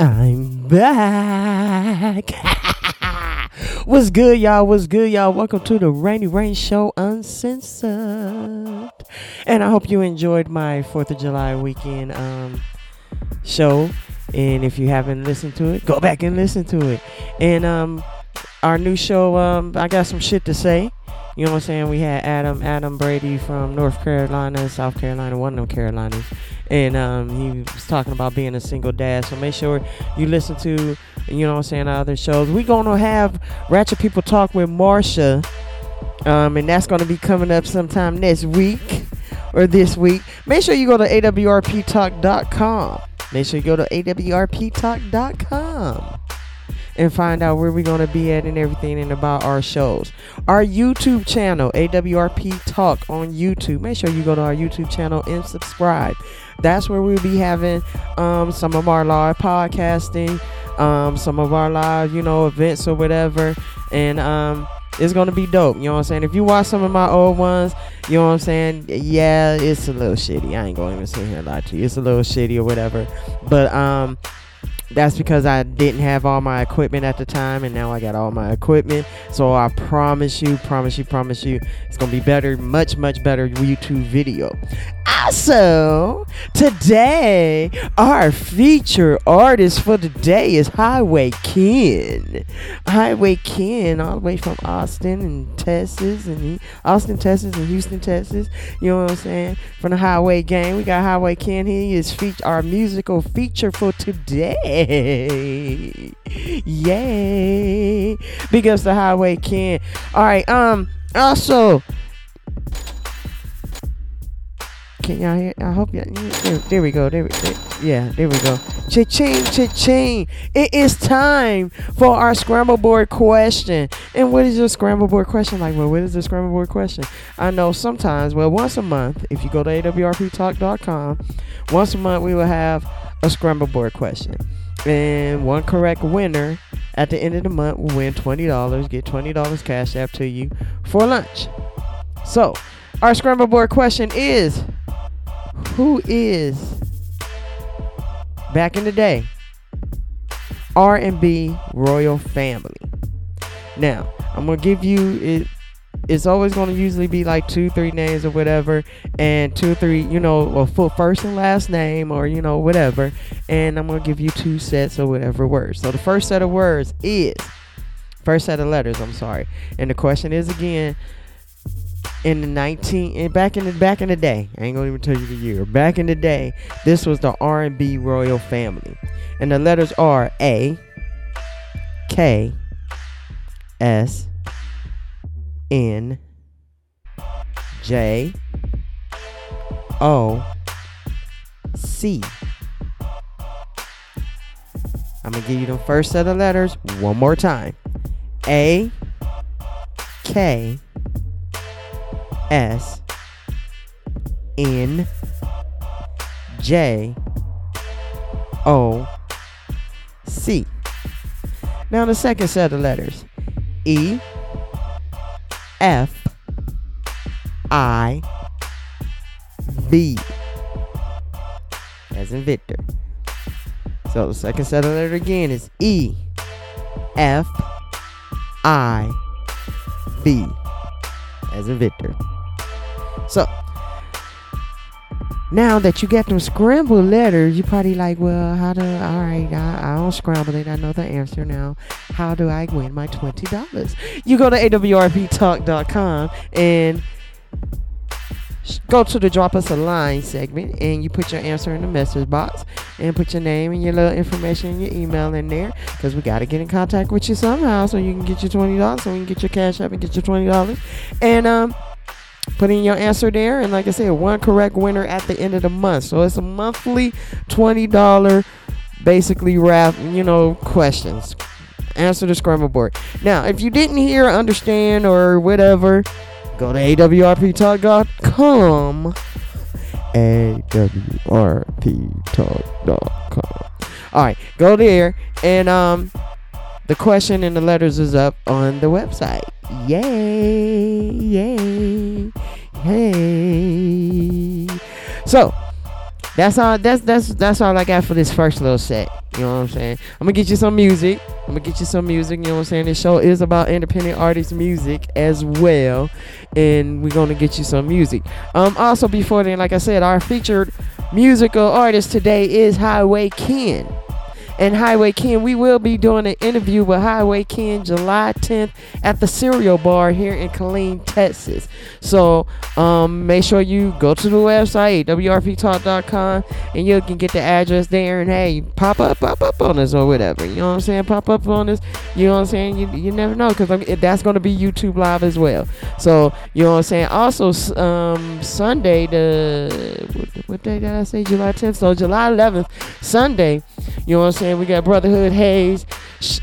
I'm back. What's good, y'all? What's good, y'all? Welcome to the Rainy Rain Show Uncensored. And I hope you enjoyed my 4th of July weekend um, show. And if you haven't listened to it, go back and listen to it. And um, our new show, um, I got some shit to say. You know what I'm saying? We had Adam Adam Brady from North Carolina, South Carolina, one of them Carolinas, and um, he was talking about being a single dad. So make sure you listen to, you know what I'm saying, other shows. We're gonna have Ratchet People Talk with Marsha, um, and that's gonna be coming up sometime next week or this week. Make sure you go to awrptalk.com. Make sure you go to awrptalk.com and find out where we're going to be at and everything and about our shows. Our YouTube channel, AWRP Talk on YouTube. Make sure you go to our YouTube channel and subscribe. That's where we'll be having um, some of our live podcasting, um, some of our live, you know, events or whatever. And um, it's gonna be dope. You know what I'm saying? If you watch some of my old ones, you know what I'm saying? Yeah, it's a little shitty. I ain't gonna even sit here and lie to you. It's a little shitty or whatever. But um that's because I didn't have all my equipment at the time, and now I got all my equipment. So I promise you, promise you, promise you, it's gonna be better, much, much better YouTube video. Also, today our feature artist for today is Highway Ken. Highway Ken, all the way from Austin and Texas, and Austin, Texas, and Houston, Texas. You know what I'm saying? From the Highway Gang, we got Highway Ken. He is feature our musical feature for today. Yay! Big ups to Highway Ken. All right. Um. Also. Can y'all hear? I hope y'all. There, there we go. There, there, yeah, there we go. Cha-ching, cha-ching. It is time for our scramble board question. And what is your scramble board question? Like, well, what is the scramble board question? I know sometimes, well, once a month, if you go to awrptalk.com, once a month we will have a scramble board question. And one correct winner at the end of the month will win $20, get $20 cash app to you for lunch. So, our scramble board question is who is back in the day R&B royal family. Now, I'm going to give you it it's always going to usually be like two, three names or whatever, and two three, you know, a full first and last name or you know whatever. And I'm gonna give you two sets or whatever words. So the first set of words is first set of letters. I'm sorry, and the question is again in the 19 and back in the back in the day i ain't gonna even tell you the year back in the day this was the r&b royal family and the letters are a k s n j o c. I'm gonna give you the first set of letters one more time. A k S N J O C. Now the second set of letters. E F I V as in Victor. So the second set of letters again is E F I V as in Victor. So now that you got them scrambled letters, you probably like, well, how do all right, I, I don't scramble it. I know the answer now. How do I win my twenty dollars? You go to awrptalk.com and go to the drop us a line segment and you put your answer in the message box and put your name and your little information and your email in there because we got to get in contact with you somehow so you can get your $20 so we can get your cash up and get your $20 and um put in your answer there. And like i said one correct winner at the end of the month. So it's a monthly $20 basically wrap you know questions. Answer the scramble board. Now if you didn't hear understand or whatever go to awrptalk.com awrptalk.com all right go there and um the question and the letters is up on the website yay yay hey so that's all. That's that's that's all I got for this first little set. You know what I'm saying? I'm gonna get you some music. I'm gonna get you some music. You know what I'm saying? This show is about independent artist music as well, and we're gonna get you some music. Um, also before then, like I said, our featured musical artist today is Highway Ken and Highway Ken. We will be doing an interview with Highway Ken July 10th at the Cereal Bar here in Killeen, Texas. So um, make sure you go to the website, WRPTalk.com, and you can get the address there. And hey, pop up, pop up on us or whatever. You know what I'm saying? Pop up on us. You know what I'm saying? You, you never know because that's going to be YouTube Live as well. So, you know what I'm saying? Also, um, Sunday, the what, what day did I say? July 10th. So, July 11th, Sunday, you know what I'm saying? Saying? We got Brotherhood Hayes.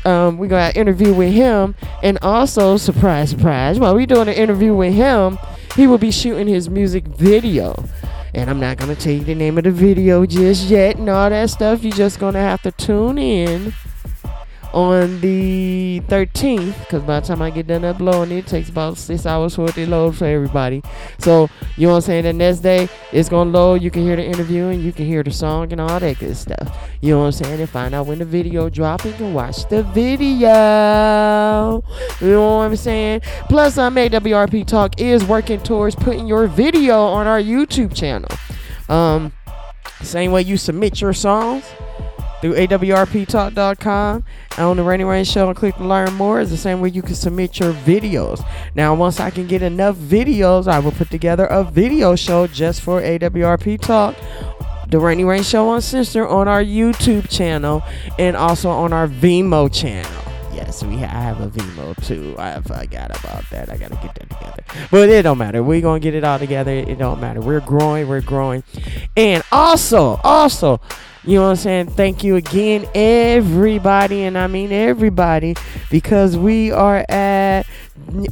Um, we got an interview with him. And also, surprise, surprise, while we doing an interview with him, he will be shooting his music video. And I'm not going to tell you the name of the video just yet and all that stuff. You're just going to have to tune in on the 13th because by the time I get done uploading it, takes about six hours for it to load for everybody. So, you know what I'm saying? The next day, it's going to load. You can hear the interview and you can hear the song and all that good stuff. You know what I'm saying? And find out when the video drop and can watch the video. You know what I'm saying? Plus, um, AWRP Talk is working towards putting your video on our YouTube channel. Um, same way you submit your songs through awrptalk.com and on the Rainy Rain Show and click to learn more is the same way you can submit your videos. Now, once I can get enough videos, I will put together a video show just for AWRP Talk. The Rainy Rain Show on Sister on our YouTube channel and also on our Vimeo channel. Yes, we I have a Vimeo too. I forgot about that. I gotta get that together. But it don't matter. We're gonna get it all together. It don't matter. We're growing, we're growing. And also, also, you know what I'm saying? Thank you again, everybody, and I mean everybody, because we are at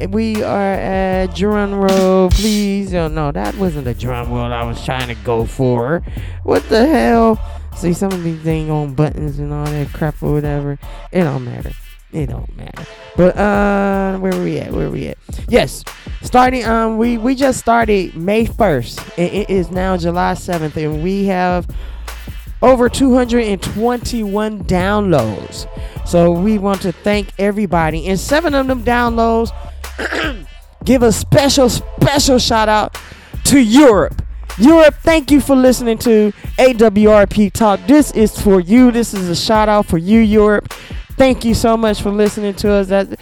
we are at drum roll. Please, oh no, that wasn't the drum roll I was trying to go for. What the hell? See, some of these things on buttons and all that crap or whatever. It don't matter. It don't matter. But uh, where we at? Where we at? Yes, starting. Um, we we just started May first, and it is now July seventh, and we have over 221 downloads. So we want to thank everybody. And seven of them downloads give a special, special shout out to Europe. Europe, thank you for listening to AWRP Talk. This is for you. This is a shout out for you, Europe thank you so much for listening to us. That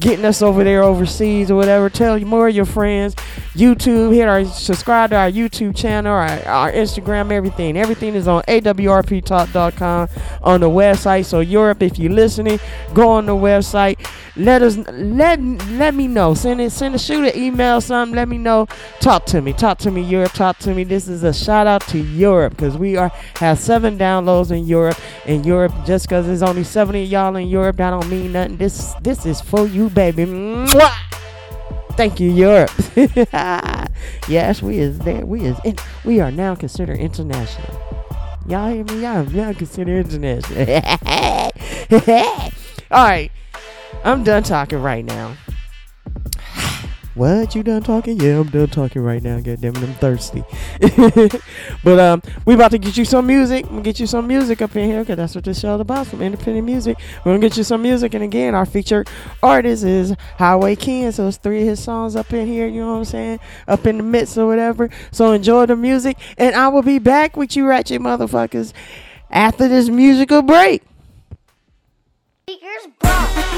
getting us over there overseas or whatever. Tell more of your friends. YouTube, hit our subscribe to our YouTube channel, our, our Instagram, everything. Everything is on awrptalk.com on the website. So Europe, if you're listening, go on the website. Let us let let me know. Send it, send a shoot an email, something. Let me know. Talk to me. Talk to me, Europe. Talk to me. This is a shout out to Europe because we are have seven downloads in Europe. In Europe, just because there's only 70 y'all in Europe, that don't mean nothing. This this is for you, baby. Mwah! Thank you, Europe. yes, we is there. We is in, we are now considered international. Y'all hear me? Y'all now considered international. All right, I'm done talking right now. What? You done talking? Yeah, I'm done talking right now. God damn it, I'm thirsty. but um, we about to get you some music. Gonna get you some music up in here because that's what this show is about. Some independent music. We're gonna get you some music, and again, our featured artist is Highway Ken. So it's three of his songs up in here. You know what I'm saying? Up in the midst or whatever. So enjoy the music, and I will be back with you, ratchet motherfuckers, after this musical break. Speakers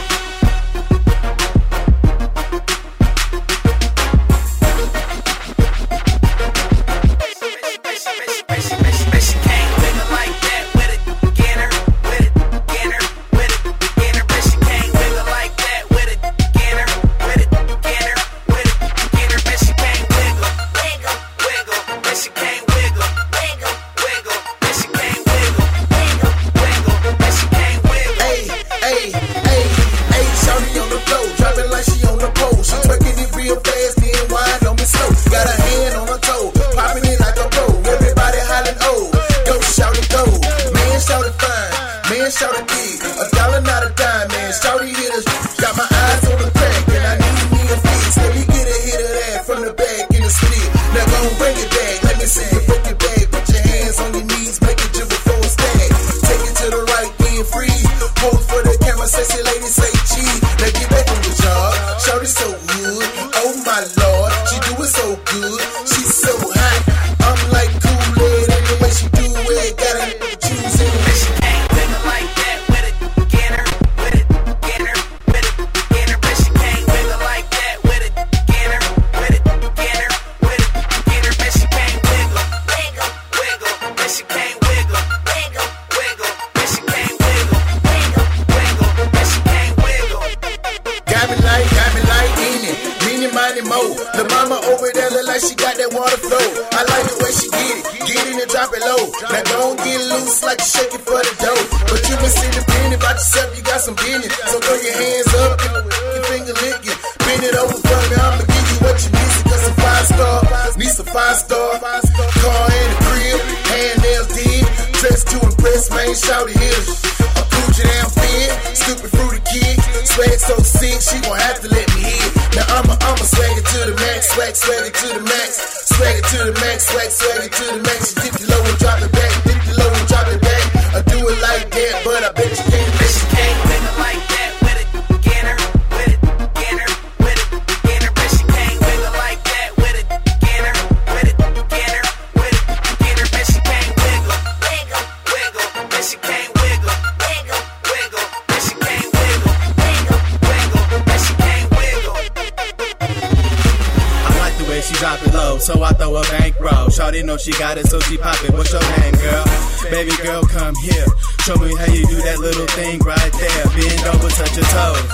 she got it, so she pop it. What's your name, girl? Baby girl, come here. Show me how you do that little thing right there. Bend over, touch your toes.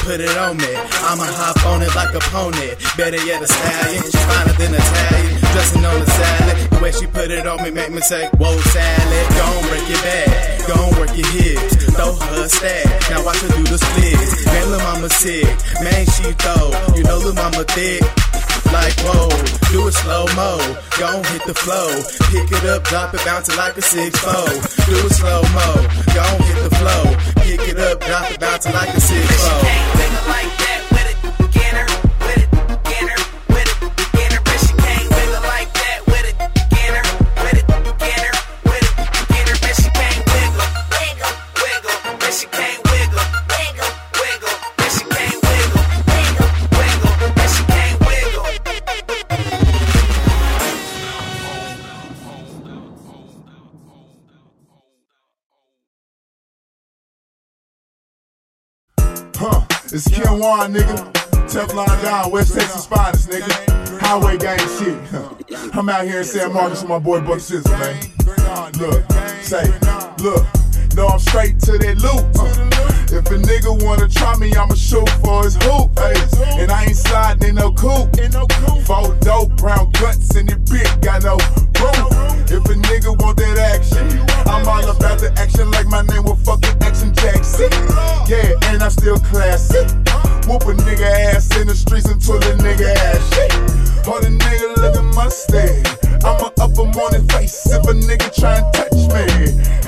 Put it on me. I'ma hop on it like a pony. Better yet, a stallion. She's finer than Italian. Dressing on a salad. The way she put it on me make me say, Whoa, salad. Gon' break your back. Gon' work your hips. Throw her stack. Now watch her do the splits. Man, lil' mama sick. Man, she throw. You know lil' mama thick like whoa. Do it slow mo, gon' hit the flow. Pick it up, drop it, bounce it like a six four. Do it slow mo, gon' hit the flow. Pick it up, drop it, bounce it like a six four. It's Kim Wan, nigga. Teflon down, West Texas finest, nigga. Highway gang shit. I'm out here in San Marcos with my boy Buck Sizzle, man. Look, say, look, no, I'm straight to that loop. Uh, if a nigga wanna try me, I'ma shoot for his hoop. Hey, and I ain't sliding in no coupe. Four dope, brown guts in the bit, got no roof. If a nigga want that action, I'm all about the action like my name was fucking Action Jackson. Yeah, and I'm still classic. Whoop a nigga ass in the streets until the nigga ass shit. Hold a nigga looking mustache. I'ma up a morning face if a nigga try and touch me.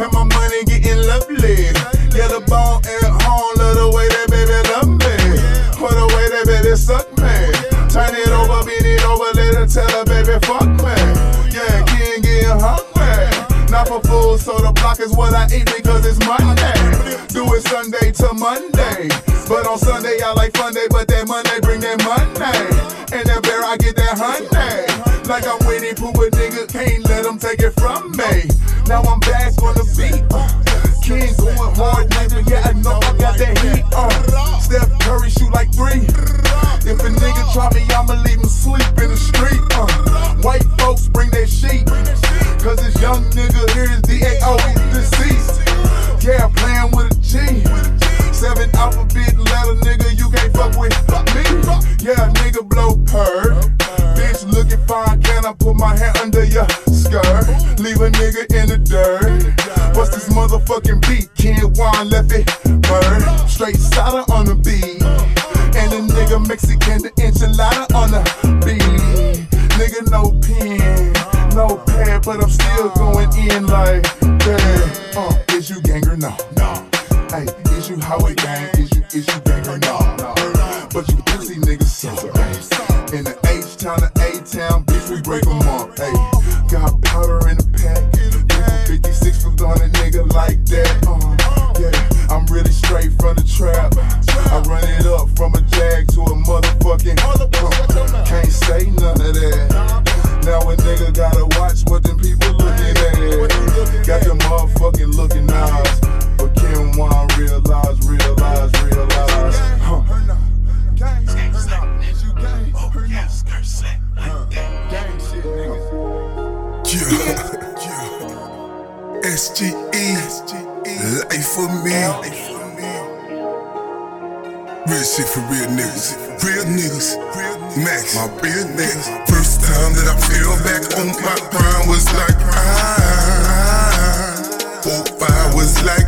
And my money getting lovely. Yeah, the bone at home, love the way that baby love me. For the way that baby suck me. Turn it over, bend it over, let her tell her baby fuck me. So the block is what I eat because it's Monday. Do it Sunday to Monday. But on Sunday, I like fun day, but that Monday bring that Monday. And that bear, I get that honey. Like I'm Winnie Pooh, but nigga can't let them take it from me. Now I'm back on the beat. King going hard, nigga. Yeah, I know I got that heat. SGE, life for me. Real shit for real niggas, real niggas, max my real niggas. First time that I fell back on my prime was like ah, four I was like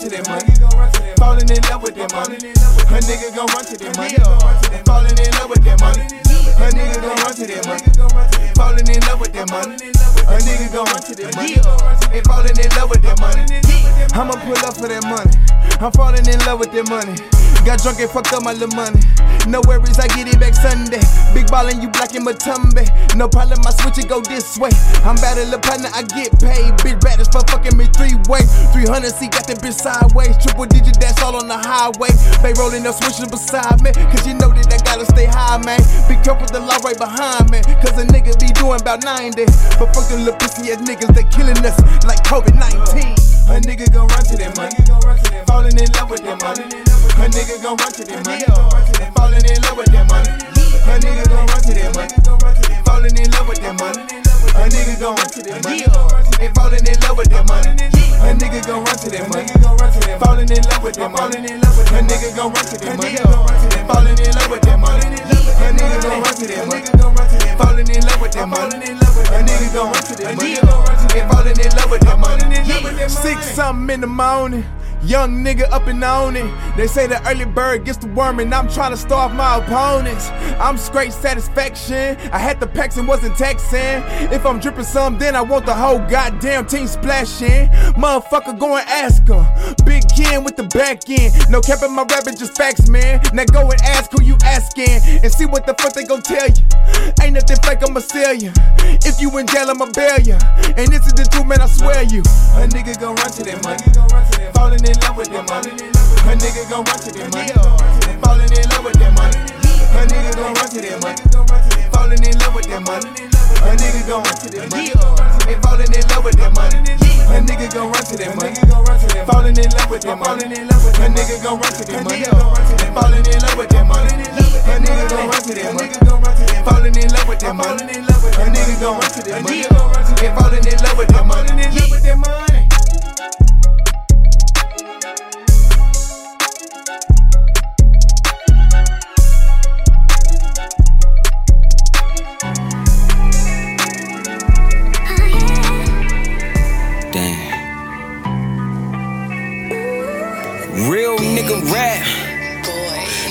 to that money. Falling in love with that money. A nigga gon' run to that money. Falling in love with that money. A nigga gon' run to that money. Falling in love with that money. A nigga gon' run to that money. And falling in love with that money. I'ma pull up for that money. I'm falling in love with that money. Got drunk and fucked up my little money. No worries, I get it back Sunday. Big ballin', you blocking Mutombo. No problem, I switch it, go this way. I'm little partner, I get paid. Bitch, bad as fuck, fucking me three way. 300 C, got that bitch sideways. Triple digit, that's all on the highway. They rollin' up, switching beside me. Cause you know that I gotta stay high, man. Be careful, the law right behind me. Cause a nigga be doing about 90. But fuck them little pussy ass niggas, they killin' us like COVID 19. A nigga gon' run to that money. Fallin' in love with that money. A nigga gon' run to that money. Falling in love with that money. A nigga gon' run to that money. Falling in love with that money. A nigga gon' run to that money. And falling in love with that money. A nigga gon' run to that money. Falling in love with that money. A nigga gon' run to that money. Falling in love with that money. A nigga gon' run to that money. Falling in love with that money. A nigga gon' run to that money. Falling in love with that money. Six something in the morning. Young nigga up and on it. They say the early bird gets the worm, and I'm trying to starve my opponents. I'm straight satisfaction. I had the packs and wasn't texting. If I'm dripping some, then I want the whole goddamn team splashing. Motherfucker, go and ask her. Big Ken with the back end. No cap in my rabbit, just facts, man. Now go and ask who you asking and see what the fuck they gon' tell you. Ain't nothing fake, I'ma sell you. If you in jail, I'ma bail you. And this is the truth, man, I swear you. A nigga gon' run to that money. Falling in love with that money. A nigga gon' run to that money. Falling in love with that money. A nigga gon' run to that money. Falling in love with that money. A nigga gon' run to that money. Falling in love with that money. A nigga gon' run to that money. Falling in love with that money. A nigga gon' run to that money. Falling in love with that money. A nigga gon' run to that money. Falling in love with that money. A nigga gon' run to that money. And falling in love with that money. Nigga rap.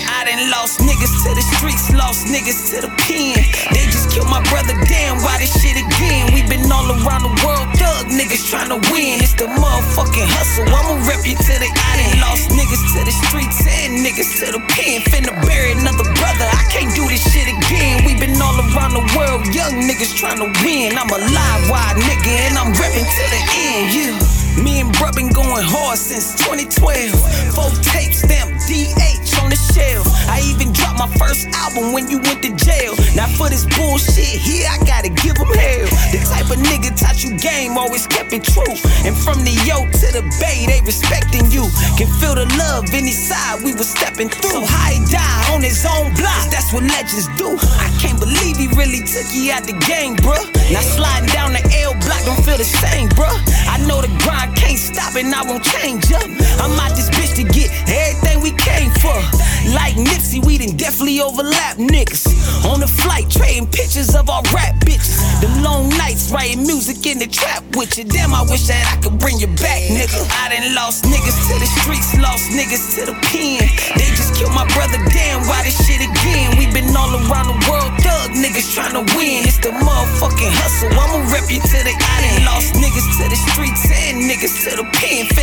I done lost niggas to the streets, lost niggas to the pen. They just killed my brother, damn, why this shit again? we been all around the world, thug niggas tryna win. It's the motherfucking hustle, I'ma rep you to the end. Lost niggas to the streets and niggas to the pen. Finna bury another brother, I can't do this shit again. we been all around the world, young niggas tryna win. I'm a live wide nigga and I'm reppin' to the end, yeah. Me and bruh been going hard since 2012. Four tapes stamped DH on the shelf. I even dropped my first album when you went to jail. Now for this bullshit here, I gotta give them hell. The type of nigga taught you game, always kept it true. And from the yoke to the bay, they respecting you. Can feel the love any side we was stepping through. So he die on his own block, that's what legends do. I can't believe he really took you out the game, bruh. Now sliding down the L block don't feel the same, bruh. I know the grind can't stop and I won't change up. I'm out this bitch to get everything we came for. Like Nipsey, we done definitely overlap niggas. On the flight, trading pictures of our rap bitches. The long nights, writing music in the trap with you. Damn, I wish that I could bring you back, nigga. I done lost niggas to the streets, lost niggas to the pen. They just killed my brother, damn, why this shit again? we been all around the world, thug niggas tryna win. It's the motherfucking hustle, I'ma rep you to the I done lost niggas to the streets and niggas to the pen.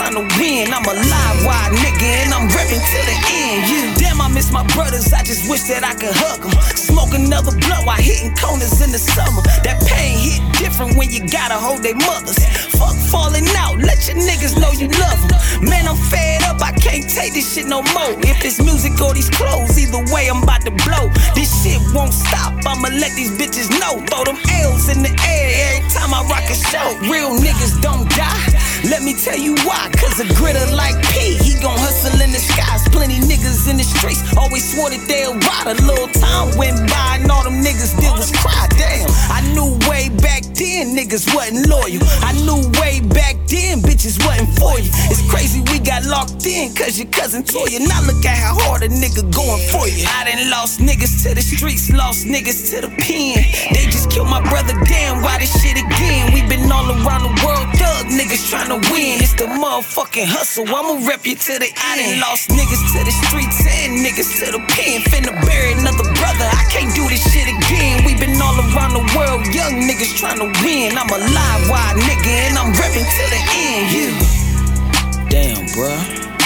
Niggas tryna win. I'm a live wide nigga and I'm reppin' to the end, yeah. Damn, I miss my brothers, I just wish that I could hug them. Smoke another blunt while hitting corners in the summer. That pain hit different when you gotta hold their mothers. Fuck falling out, let your niggas know you love them. Man, I'm fed up, I can't take this shit no more. If it's music or these clothes, either way, I'm about to blow. This shit won't stop, I'ma let these bitches know. Throw them L's in the air every time I rock a show. Real niggas don't die. Let me tell you why, cause a gritter like P, he gon' hustle in the skies. Plenty niggas in the streets always swore that they'll ride. A little time went by and all them niggas did was cry. Damn, I knew way back then niggas wasn't loyal. I knew way back then bitches wasn't for you. It's crazy we got locked in, cause your cousin Toya. Now look at how hard a nigga going for you. I done lost niggas to the streets, lost niggas to the pen. They just killed my brother, damn, why this shit again? We been all around the world, thug niggas tryna win. It's the motherfucking hustle, I'ma rep you to the end. I done lost niggas to the streets and niggas to the pen. Finna bury another brother, I can't do this shit again. We been all around the world, young niggas tryna win. I'm a live wide nigga and I'm reppin' to the end, yeah. Damn, bruh.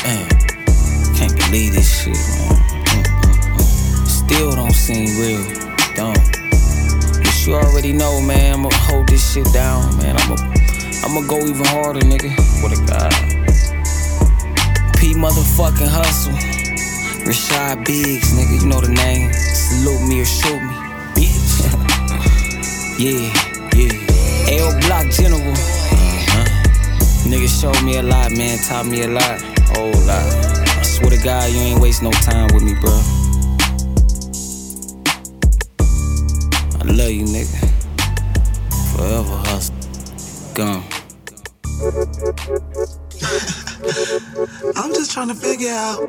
Damn. Can't believe this shit, man. Mm-mm-mm. Still don't seem real. Don't. But you already know, man. I'ma hold this shit down, man. I'ma, I'ma go even harder, nigga. For the God. P motherfucking hustle. Rashad Biggs, nigga. You know the name. Salute me or shoot me, bitch. yeah, yeah. L Block General. Uh-huh. Nigga showed me a lot, man. Taught me a lot. Whole lot. I swear to God, you ain't waste no time with me, bro. I love you, nigga. Forever hustle. Gone. I'm just trying to figure out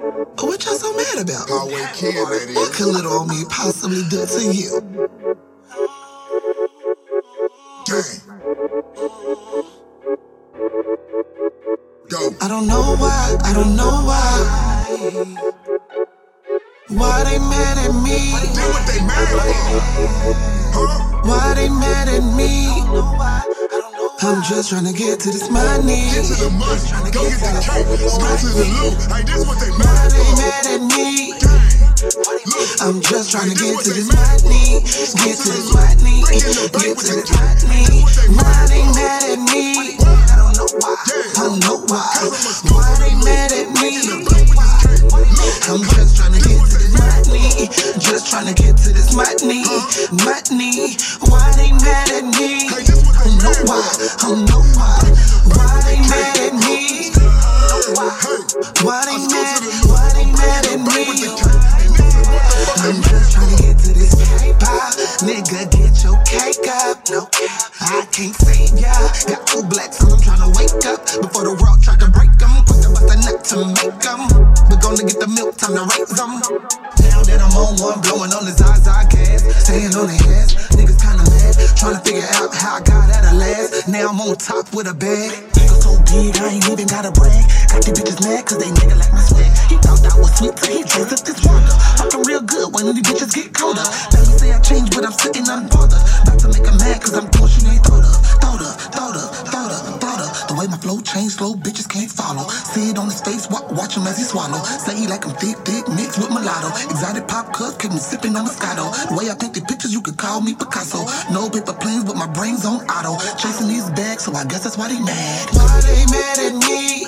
what y'all so mad about. Highway kid, that What could little old me possibly do to you? Gang. Go. I don't know why, I don't know why. Why they mad at me? Do what they mad for. Huh? Why they mad at me? I'm just trying to get to this money. Get to the money. Go get the cake. Go to the loot. Hey, this what they mad they mad at me? I'm just trying to get to this money. Get to to the this money. Bring in the bank Get to this money. This what they Why mad they mad at me? I don't know why. I don't know why. Why they mad at me? I'm just trying to get to this money. Just trying to get to this money. Money. Why I know. Why they mad. Why they mad at me?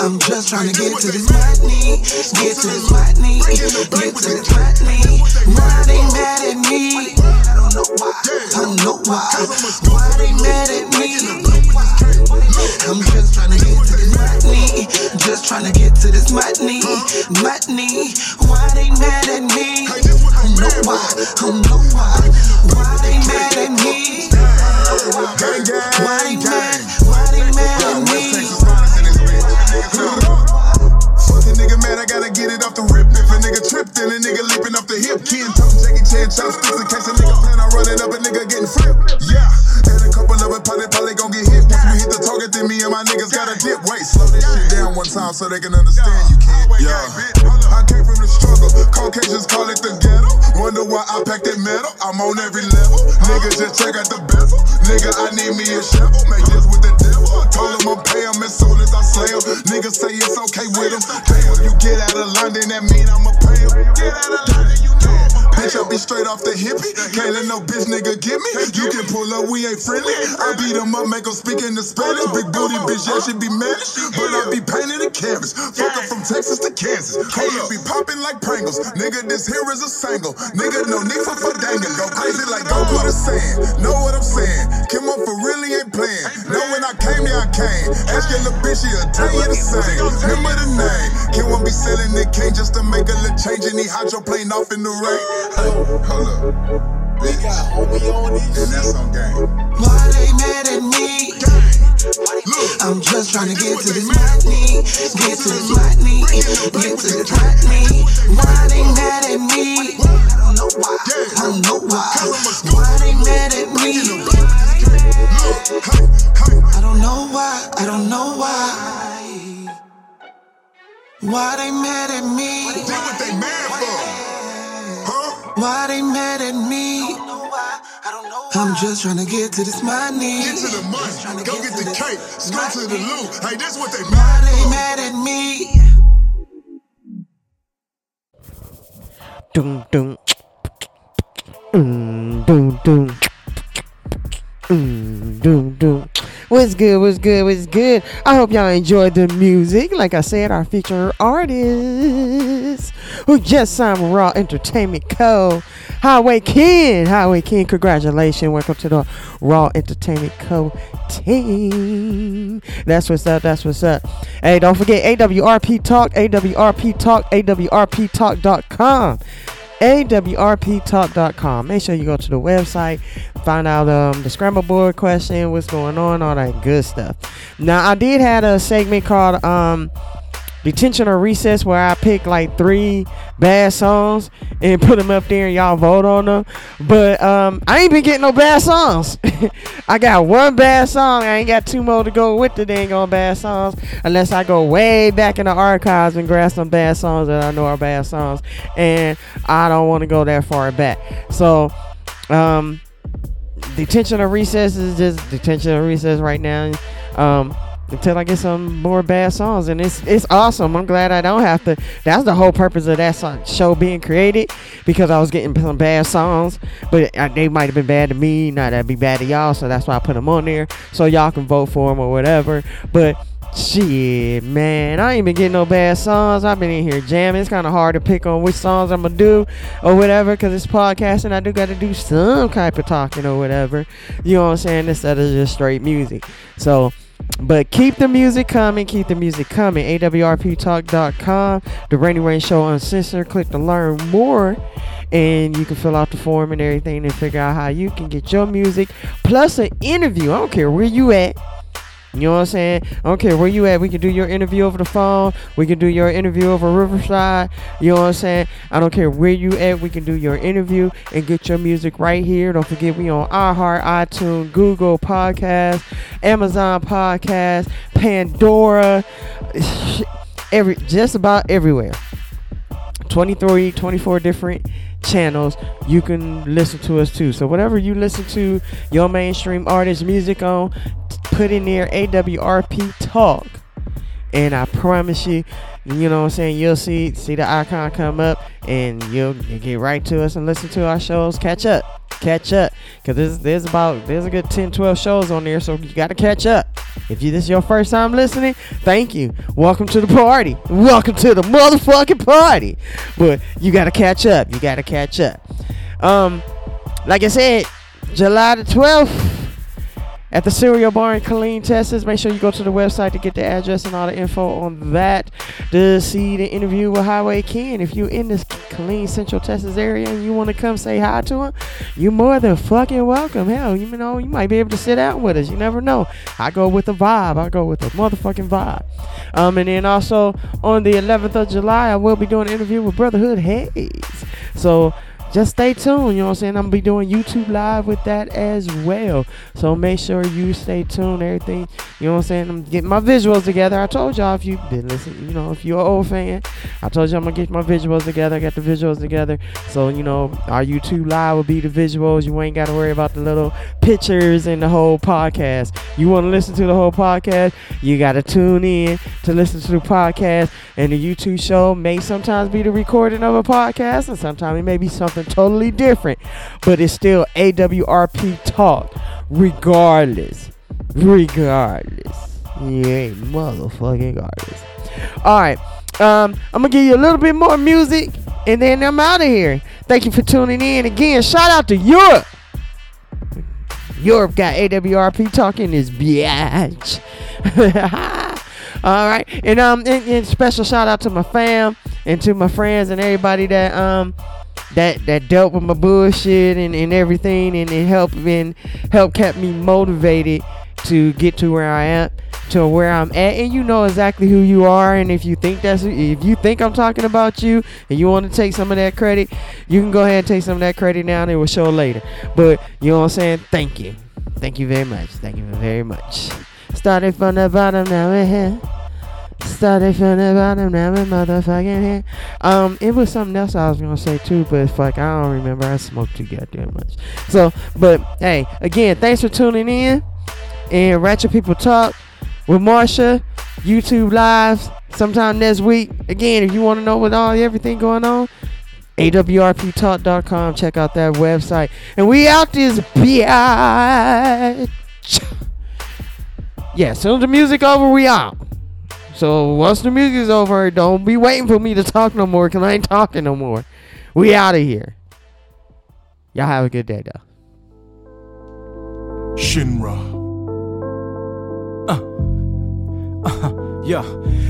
I'm just trying to get to this money, get to this money, get to this money. Why they mad at me? I don't know why. I don't know why. Why they mad at me? I'm just trying to get to this money, just trying to get to this money, money. Check out the bezel. Nigga, I need me a shovel. Make this with the devil. I told him I'm pay him as soon as I slay him. Niggas say it's okay with him. Damn, you get out of London, that mean I'ma pay him. Get out of London, you know I'ma Bitch, I be straight off the hippie. Can't let no bitch nigga get me. You can pull up, we ain't friendly. I beat him up, make him speak in the Spanish. Big booty bitch, yeah, she be mad. But I be painting the canvas. Fuck her from Texas to Kansas. Hold up, be popping like Pringles. Nigga, this here is a single. Nigga, no need for sand. Know what I'm saying? Kim up for really ain't playing. Know when I came, yeah, I came. Ask your little bitch, she'll tell you the same. Remember the name. Kim won't be selling the cane just to make a little change and he hydroplane off in the rain. Hey, hold up. We got homie on this And that's on game. Why they mad at me? Look, I'm I'm just trying to get to this money, get to this money, get to this money. Why they mad at me? I don't know why. I don't know why. Why they mad at me? I don't know why. I don't know why. Why they mad at me? What they mad for? Huh? Why they mad at me? I'm just trying to get to this money. Get to the money. Go get the cake. Go to the loot. Hey, that's what they Why mad they for. mad at me? Doom doom. Mm, doom doom. Mm, doom doom. What's good? What's good? What's good? I hope y'all enjoyed the music. Like I said, our featured artist who just signed with Raw Entertainment Co. Highway Ken. Highway Ken, congratulations. Welcome to the Raw Entertainment Co. team. That's what's up. That's what's up. Hey, don't forget AWRP Talk, AWRP Talk, AWRPTalk.com. awrptalk.com. Make sure you go to the website, find out um, the scramble board question, what's going on, all that good stuff. Now, I did have a segment called um, Detention or Recess where I pick like three bad songs and put them up there and y'all vote on them. But um, I ain't been getting no bad songs. I got one bad song. I ain't got two more to go with the dang on bad songs unless I go way back in the archives and grab some bad songs that I know are bad songs. And I don't want to go that far back. So, um, detention or recess is just detention or recess right now. Um, until I get some more bad songs, and it's it's awesome. I'm glad I don't have to. That's the whole purpose of that song, show being created, because I was getting some bad songs, but uh, they might have been bad to me, not that be bad to y'all. So that's why I put them on there, so y'all can vote for them or whatever. But shit, man, I ain't been getting no bad songs. I've been in here jamming. It's kind of hard to pick on which songs I'm gonna do or whatever, because it's podcasting. I do got to do some type of talking or whatever. You know what I'm saying? Instead of just straight music. So. But keep the music coming. Keep the music coming. AWRPTalk.com. The Rainy Rain Show Uncensored. Click to learn more. And you can fill out the form and everything and figure out how you can get your music plus an interview. I don't care where you at. You know what I'm saying? I don't care where you at. We can do your interview over the phone. We can do your interview over Riverside. You know what I'm saying? I don't care where you at. We can do your interview and get your music right here. Don't forget we on iHeart, iTunes, Google Podcast, Amazon Podcast, Pandora, every just about everywhere. 23, 24 different channels you can listen to us too. So whatever you listen to your mainstream artist music on, put in there AWRP Talk. And I promise you, you know what I'm saying, you'll see see the icon come up and you'll, you'll get right to us and listen to our shows. Catch up. Catch up. Cause there's there's about there's a good 10, 12 shows on there, so you gotta catch up. If you this is your first time listening, thank you. Welcome to the party. Welcome to the motherfucking party. But you gotta catch up. You gotta catch up. Um, like I said, July the 12th at the Cereal Bar in Killeen, Texas. Make sure you go to the website to get the address and all the info on that to see the interview with Highway Ken. If you're in this Killeen, Central Texas area and you want to come say hi to him, you're more than fucking welcome. Hell, you know, you might be able to sit out with us. You never know. I go with a vibe. I go with a motherfucking vibe. Um, and then also on the 11th of July, I will be doing an interview with Brotherhood Hayes. So just stay tuned. You know what I'm saying? I'm gonna be doing YouTube live with that as well. So make sure you stay tuned. Everything. You know what I'm saying? I'm getting my visuals together. I told y'all if you've been listening, you know, if you're an old fan, I told you I'm gonna get my visuals together. I got the visuals together. So you know, our YouTube live will be the visuals. You ain't gotta worry about the little pictures and the whole podcast. You want to listen to the whole podcast? You gotta tune in to listen to the podcast. And the YouTube show may sometimes be the recording of a podcast, and sometimes it may be something totally different. But it's still AWRP talk, regardless. Regardless. You ain't motherfucking regardless. Alright. Um, I'm gonna give you a little bit more music and then I'm out of here. Thank you for tuning in again. Shout out to Europe. Europe got AWRP talking this bitch. All right, and um, and, and special shout out to my fam and to my friends and everybody that um that that dealt with my bullshit and, and everything and, it helped and help kept me motivated to get to where I am to where I'm at, and you know exactly who you are. And if you think that's if you think I'm talking about you, and you want to take some of that credit, you can go ahead and take some of that credit now, and it will show later. But you know what I'm saying? Thank you, thank you very much, thank you very much. Started from the bottom, now we're here. Started from the bottom, now we're motherfucking here. Um, it was something else I was gonna say too, but fuck, I don't remember. I smoked too goddamn much. So, but hey, again, thanks for tuning in. And Ratchet People Talk with Marsha, YouTube lives sometime next week. Again, if you want to know what all everything going on, awrptalk.com. Check out that website. And we out this bitch. Yeah, soon as the music over, we out. So once the music's over, don't be waiting for me to talk no more, cause I ain't talking no more. We out of here. Y'all have a good day though. Shinra. Uh. uh, Yeah,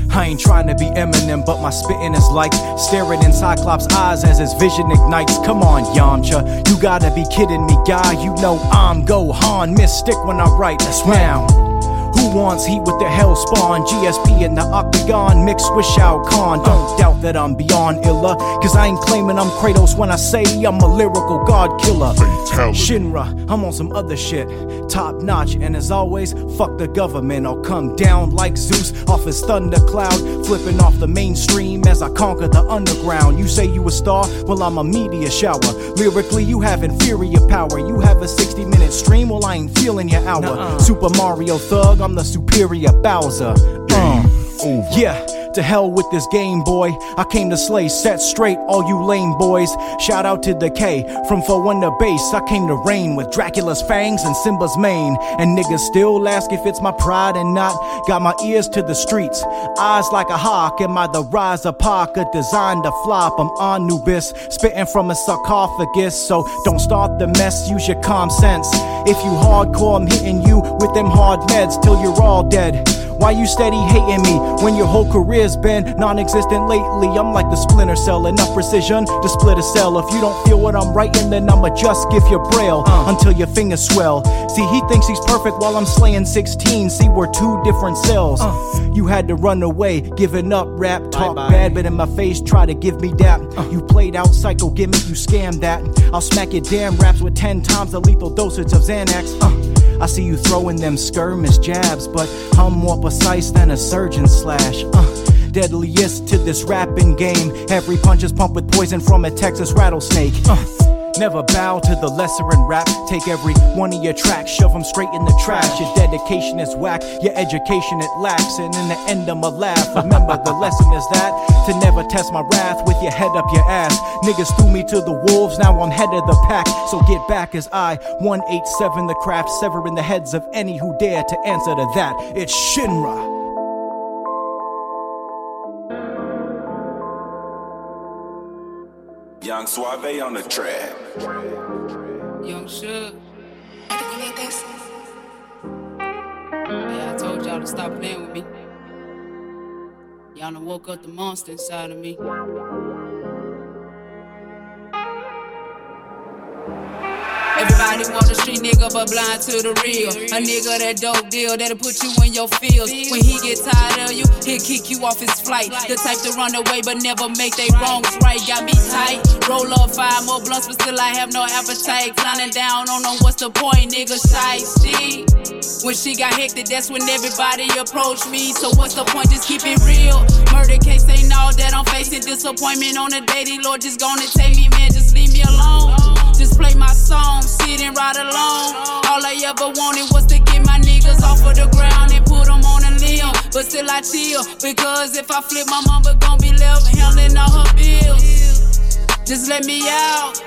I ain't trying to be Eminem, but my spitting is like staring in Cyclops' eyes as his vision ignites. Come on, Yamcha, you gotta be kidding me, guy. You know I'm Gohan, mystic when I write. That's now. Who wants heat with the hell spawn? GSP in the octagon mixed with Shao Kahn. Don't doubt that I'm beyond illa, cause I ain't claiming I'm Kratos when I say I'm a lyrical god killer. Shinra, I'm on some other shit, top notch, and as always, fuck the government. I'll come down like Zeus off his thundercloud, flipping off the mainstream as I conquer the underground. You say you a star? Well, I'm a media shower. Lyrically, you have inferior power. You have a 60 minute stream, well, I ain't feeling your hour. Super Mario Thug, I'm the superior Bowser. Uh, yeah. To hell with this Game Boy. I came to slay, set straight all you lame boys. Shout out to Decay from for one to base. I came to reign with Dracula's fangs and Simba's mane. And niggas still ask if it's my pride and not. Got my ears to the streets, eyes like a hawk. Am I the rise of Parker designed to flop? I'm Anubis, spitting from a sarcophagus. So don't start the mess, use your calm sense. If you hardcore, I'm hitting you with them hard meds till you're all dead. Why you steady hating me when your whole career's been non-existent lately? I'm like the splinter cell, enough precision to split a cell. If you don't feel what I'm writing, then I'ma just give you braille until your fingers swell. See, he thinks he's perfect while I'm slaying 16. See, we're two different cells. You had to run away, giving up rap, talk bad, but in my face try to give me that. You played out psycho gimmick, you scammed that. I'll smack your damn raps with 10 times the lethal dosage of Xanax. Uh. I see you throwing them skirmish jabs, but I'm more precise than a surgeon slash. Uh, deadliest to this rapping game. Every punch is pumped with poison from a Texas rattlesnake. Uh, Never bow to the lesser in rap. Take every one of your tracks, shove them straight in the trash. Your dedication is whack, your education it lacks. And in the end, I'ma laugh. Remember, the lesson is that to never test my wrath with your head up your ass. Niggas threw me to the wolves, now I'm head of the pack. So get back as I 187 the craft, severing the heads of any who dare to answer to that. It's Shinra. Young Suave on the track. Young Suge. Yeah, I told y'all to stop playing with me. Y'all done woke up the monster inside of me. Everybody want a street nigga, but blind to the real. A nigga that dope deal that'll put you in your feels. When he get tired of you, he'll kick you off his flight. The type to run away, but never make they wrongs right. Got me tight. Roll up five more blunts, but still I have no appetite. Clowning down on them, what's the point, nigga? Shiesty. When she got hectic, that's when everybody approached me. So what's the point? Just keep it real. Murder case ain't all that I'm facing. Disappointment on the daily, Lord, just gonna take me, man. Alone. Just play my song, sit and ride. All I ever wanted was to get my niggas off of the ground and put them on a limb. But still I chill, because if I flip, my mama gon' be left handling all her bills. Just let me out.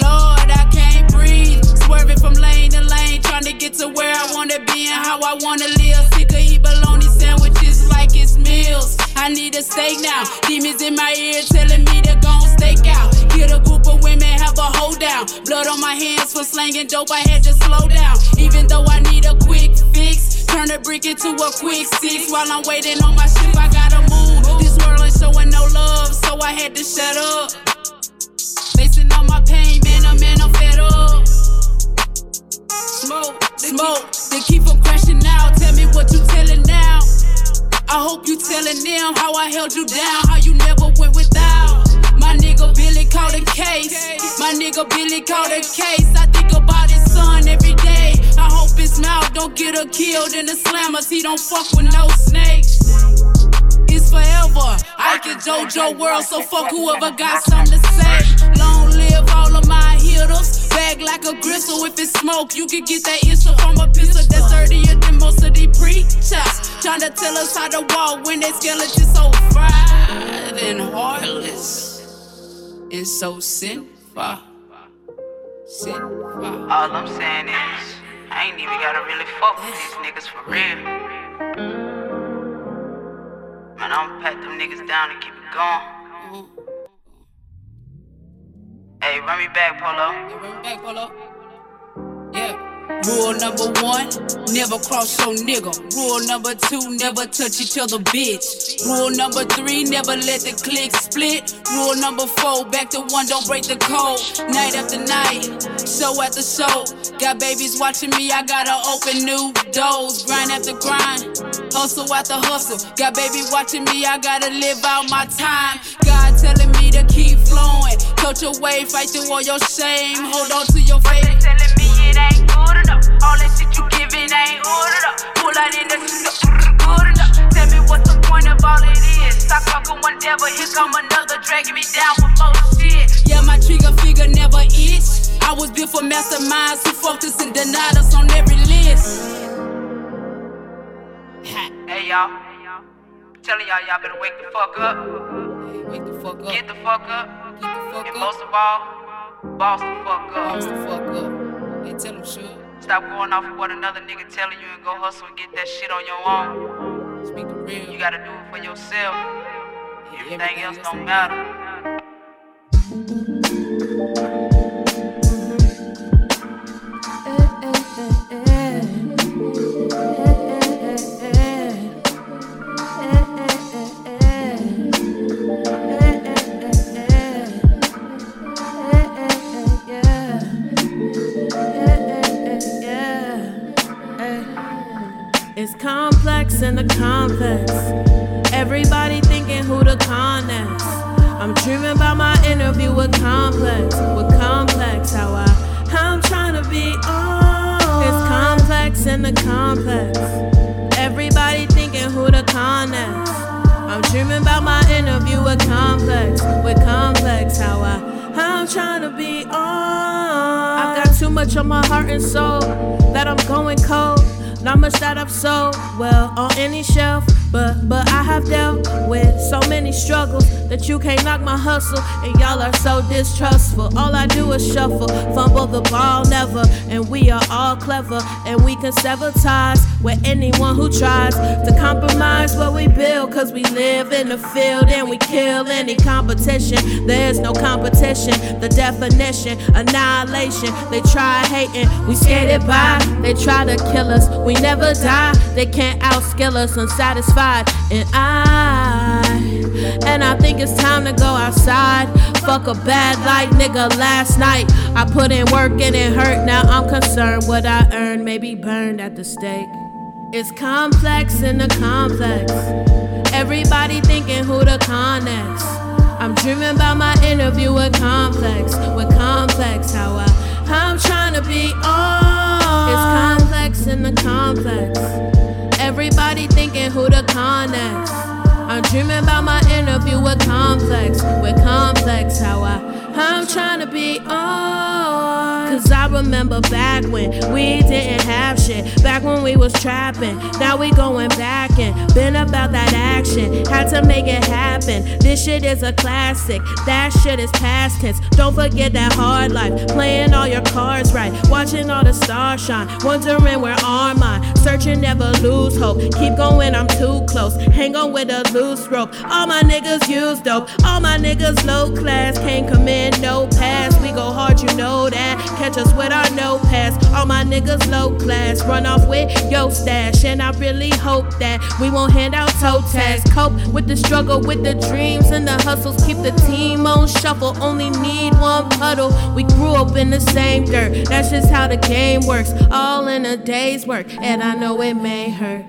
Lord, I can't breathe. Swerving from lane to lane, trying to get to where I wanna be and how I wanna live. Sick of eat bologna sandwiches like it's meals. I need a steak now. Demons in my ear telling me to go stake out. Get a group of women, have a hold down. Blood on my hands for slanging dope, I had to slow down. Even though I need a quick fix, turn a brick into a quick six. While I'm waiting on my ship, I gotta move. This world ain't showing no love, so I had to shut up. Facing all my pain, man, I'm man, I'm fed up. Smoke, smoke, they keep from crashing out. Tell me what you tell hope you telling them how I held you down, how you never went without. My nigga Billy caught a case. My nigga Billy caught a case. I think about his son every day. I hope his mouth don't get her killed in the slammers. He don't fuck with no snakes. It's forever. I can JoJo world, so fuck whoever got something to say. Long live all of my hitters. Bag like a gristle. If it's smoke, you can get that issue from a pistol that's dirtier than most of these preachers. Trying to tell us how to walk when they skeletons so fried and heartless. It's so sinful. Sinful. All I'm saying is, I ain't even gotta really fuck with these niggas for real. Man, I'ma pat them niggas down and keep it going. Hey, run me back, Polo. Run me back, Polo. Yeah. Rule number one, never cross your nigga. Rule number two, never touch each other, bitch. Rule number three, never let the click split. Rule number four, back to one, don't break the code. Night after night, show after show. Got babies watching me, I gotta open new doors. Grind after grind, hustle after hustle. Got baby watching me, I gotta live out my time. God telling me to keep flowing. Coach your way, fight through all your shame. Hold on to your faith. Telling me it ain't. All that shit you giving ain't ordered up. Pull out in the good enough. Tell me what's the point of all it is. Stop fucking one devil, here come another, dragging me down with more shit. Yeah, my trigger figure never itch. I was built for masterminds who fucked us and denied us on every list. Hey y'all, telling y'all y'all better wake the fuck up. Wake the fuck up. Get the fuck up. Get the fuck and up. most of all, boss the fuck up. Boss the fuck up. Hey, tell them shit. Stop going off of what another nigga telling you and go hustle and get that shit on your own. Speak the real. You gotta do it for yourself. Everything else don't matter. It's complex in the complex. Everybody thinking who the con is. I'm dreaming about my interview with complex, with complex. How I, how I'm trying to be. on. it's complex in the complex. Everybody thinking who the con is. I'm dreaming about my interview with complex, with complex. How I, how I'm trying to be. Oh, I've got too much on my heart and soul that I'm going cold. Not much that I've sold well on any shelf, but but I have dealt with so many struggles that you can't knock my hustle, and y'all are so distrustful. All I do is shuffle, fumble the ball never, and we are all clever, and we can sever ties with anyone who tries to compromise what we build, cause we live in the field and we kill any competition. There's no competition, the definition, annihilation. They try hating, we skated by, they try to kill us. We never die, they can't outskill us, unsatisfied. And I, and I think it's time to go outside. Fuck a bad light, nigga. Last night I put in work and it hurt. Now I'm concerned what I earned may be burned at the stake. It's complex in the complex. Everybody thinking who the con next. I'm dreaming about my interview with complex, with complex. How I, I'm trying to be. Oh, it's complex in the complex. Everybody thinking who the con is. I'm dreaming about my interview with complex, with complex. How I, I'm trying to be. Oh, cause I remember back when we didn't have shit. Back when we was trapping. Now we going back and been about that action. Had to make it happen. This shit is a classic. That shit is past tense. Don't forget that hard life. Playing all your cards right. Watching all the stars shine. Wondering where are mine. Searching, never lose hope. Keep going, I'm too close. Hang on with a loose rope. All my niggas use dope. All my niggas low class. Can't commit no pass. We go hard, you know that. Catch us with our no pass. All my niggas low class. Run off with yo stash. And I really hope that we won't hand out toe tags. Cope with the struggle, with the dreams and the hustles. Keep the team on shuffle. Only need one puddle. We grew up in the same dirt. That's just how the game works. All in a day's work. And I know it may hurt.